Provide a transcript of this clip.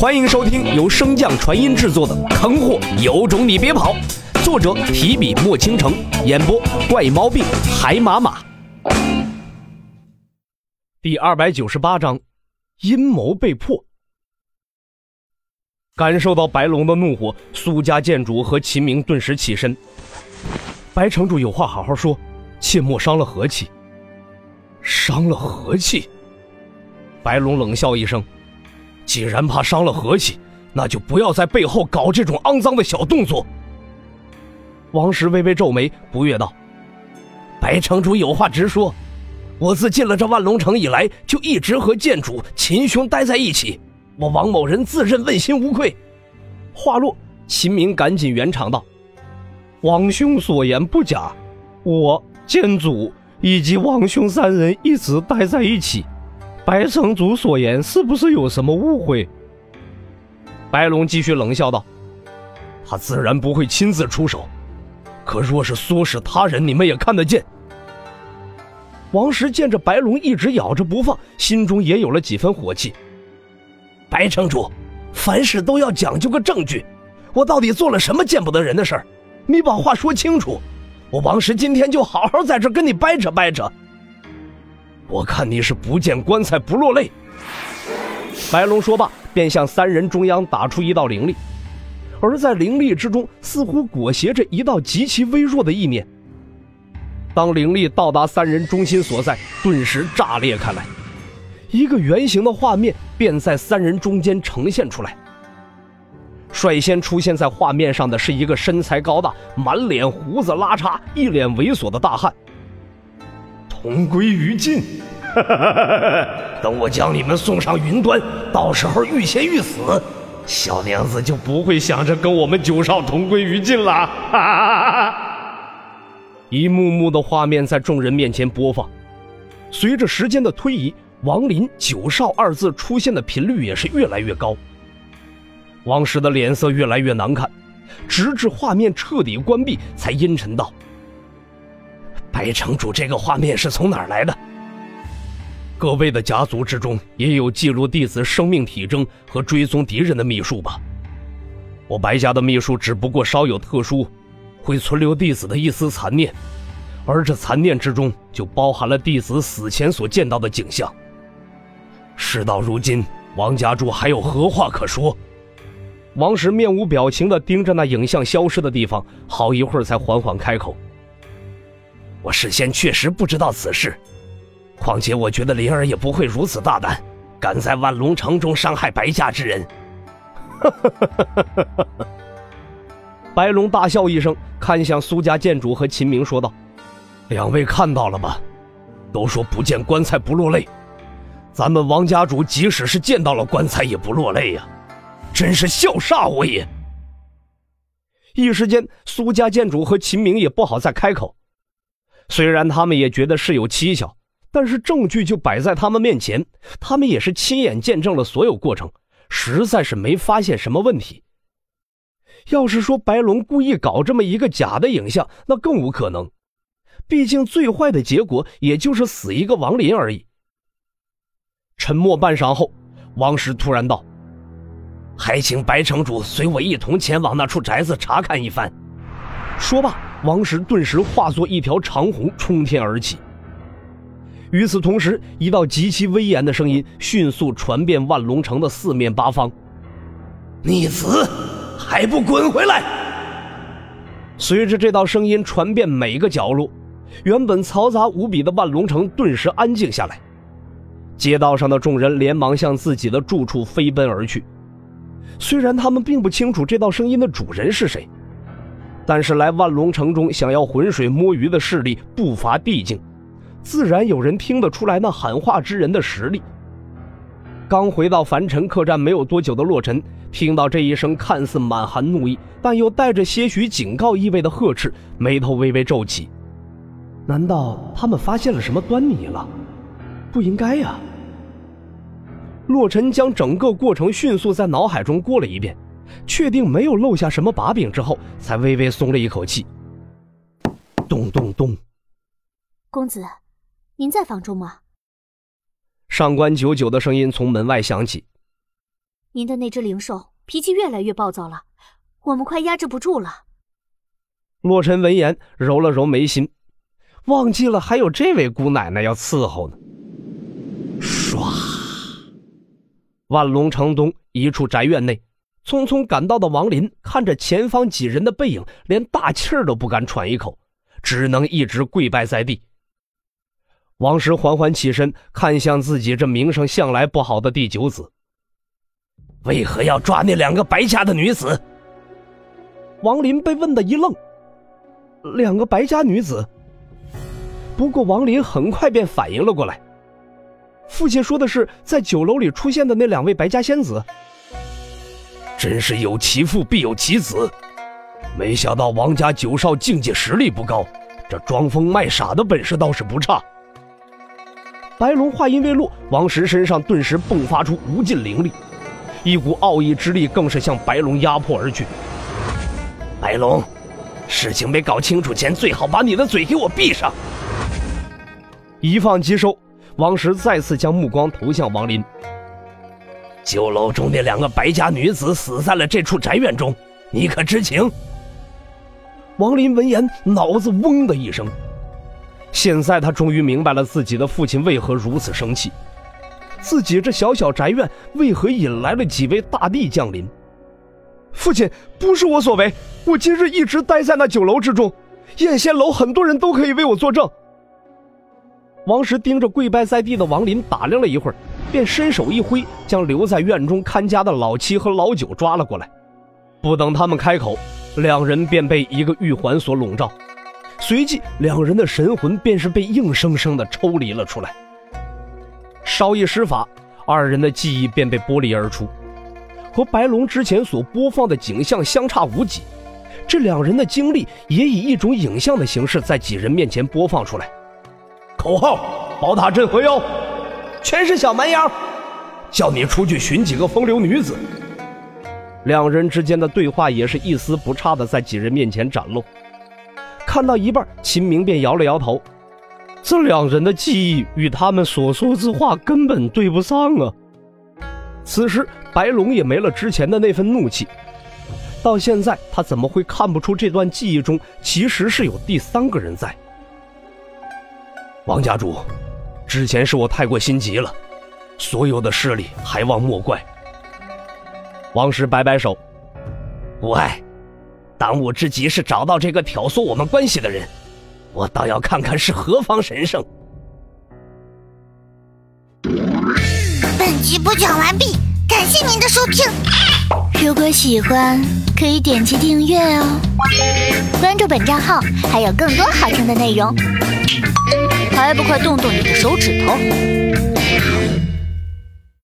欢迎收听由升降传音制作的《坑货有种你别跑》，作者提笔墨倾城，演播怪猫病海马马。第二百九十八章，阴谋被破。感受到白龙的怒火，苏家建主和秦明顿时起身。白城主有话好好说，切莫伤了和气。伤了和气。白龙冷笑一声。既然怕伤了和气，那就不要在背后搞这种肮脏的小动作。王石微微皱眉，不悦道：“白城主有话直说，我自进了这万龙城以来，就一直和剑主秦兄待在一起，我王某人自认问心无愧。”话落，秦明赶紧圆场道：“王兄所言不假，我剑祖以及王兄三人一直待在一起。”白城主所言是不是有什么误会？白龙继续冷笑道：“他自然不会亲自出手，可若是唆使他人，你们也看得见。”王石见着白龙一直咬着不放，心中也有了几分火气。白城主，凡事都要讲究个证据，我到底做了什么见不得人的事儿？你把话说清楚，我王石今天就好好在这跟你掰扯掰扯。我看你是不见棺材不落泪。白龙说罢，便向三人中央打出一道灵力，而在灵力之中，似乎裹挟着一道极其微弱的意念。当灵力到达三人中心所在，顿时炸裂开来，一个圆形的画面便在三人中间呈现出来。率先出现在画面上的是一个身材高大、满脸胡子拉碴、一脸猥琐的大汉。同归于尽，等我将你们送上云端，到时候欲仙欲死，小娘子就不会想着跟我们九少同归于尽了。一幕幕的画面在众人面前播放，随着时间的推移，王林九少二字出现的频率也是越来越高。王石的脸色越来越难看，直至画面彻底关闭，才阴沉道。白城主，这个画面是从哪儿来的？各位的家族之中也有记录弟子生命体征和追踪敌人的秘术吧？我白家的秘术只不过稍有特殊，会存留弟子的一丝残念，而这残念之中就包含了弟子死前所见到的景象。事到如今，王家主还有何话可说？王石面无表情地盯着那影像消失的地方，好一会儿才缓缓开口。我事先确实不知道此事，况且我觉得灵儿也不会如此大胆，敢在万龙城中伤害白家之人。白龙大笑一声，看向苏家建主和秦明说道：“两位看到了吧？都说不见棺材不落泪，咱们王家主即使是见到了棺材也不落泪呀，真是笑煞我也。”一时间，苏家建主和秦明也不好再开口。虽然他们也觉得事有蹊跷，但是证据就摆在他们面前，他们也是亲眼见证了所有过程，实在是没发现什么问题。要是说白龙故意搞这么一个假的影像，那更无可能，毕竟最坏的结果也就是死一个王林而已。沉默半晌后，王石突然道：“还请白城主随我一同前往那处宅子查看一番。”说罢。王石顿时化作一条长虹冲天而起。与此同时，一道极其威严的声音迅速传遍万龙城的四面八方：“逆子，还不滚回来！”随着这道声音传遍每个角落，原本嘈杂无比的万龙城顿时安静下来。街道上的众人连忙向自己的住处飞奔而去。虽然他们并不清楚这道声音的主人是谁。但是来万龙城中想要浑水摸鱼的势力不乏地境，自然有人听得出来那喊话之人的实力。刚回到凡尘客栈没有多久的洛尘，听到这一声看似满含怒意，但又带着些许警告意味的呵斥，眉头微微皱起。难道他们发现了什么端倪了？不应该呀。洛尘将整个过程迅速在脑海中过了一遍。确定没有漏下什么把柄之后，才微微松了一口气。咚咚咚，公子，您在房中吗？上官九九的声音从门外响起。您的那只灵兽脾气越来越暴躁了，我们快压制不住了。洛尘闻言揉了揉眉心，忘记了还有这位姑奶奶要伺候呢。唰，万龙城东一处宅院内，匆匆赶到的王林看着前方几人的背影，连大气儿都不敢喘一口，只能一直跪拜在地。王石缓缓起身，看向自己这名声向来不好的第九子。为何要抓那两个白家的女子？王林被问的一愣。两个白家女子。不过王林很快便反应了过来。父亲说的是在酒楼里出现的那两位白家仙子。真是有其父必有其子，没想到王家九少境界实力不高，这装疯卖傻的本事倒是不差。白龙话音未落，王石身上顿时迸发出无尽灵力。一股奥义之力更是向白龙压迫而去。白龙，事情没搞清楚前，最好把你的嘴给我闭上。一放即收，王石再次将目光投向王林。酒楼中那两个白家女子死在了这处宅院中，你可知情？王林闻言，脑子嗡的一声。现在他终于明白了自己的父亲为何如此生气。自己这小小宅院为何引来了几位大帝降临？父亲，不是我所为，我今日一直待在那酒楼之中，燕仙楼很多人都可以为我作证。王石盯着跪拜在地的王林打量了一会儿，便伸手一挥，将留在院中看家的老七和老九抓了过来。不等他们开口，两人便被一个玉环所笼罩，随即两人的神魂便是被硬生生的抽离了出来。稍一施法，二人的记忆便被剥离而出，和白龙之前所播放的景象相差无几。这两人的经历也以一种影像的形式在几人面前播放出来。口号：宝塔镇河妖，全是小蛮腰，叫你出去寻几个风流女子。两人之间的对话也是一丝不差的在几人面前展露。看到一半，秦明便摇了摇头。这两人的记忆与他们所说之话根本对不上啊！此时白龙也没了之前的那份怒气，到现在他怎么会看不出这段记忆中其实是有第三个人在？王家主，之前是我太过心急了，所有的势力还望莫怪。王石摆摆手，无碍，当务之急是找到这个挑唆我们关系的人。我倒要看看是何方神圣。本集播讲完毕，感谢您的收听。如果喜欢，可以点击订阅哦，关注本账号还有更多好听的内容。还不快动动你的手指头！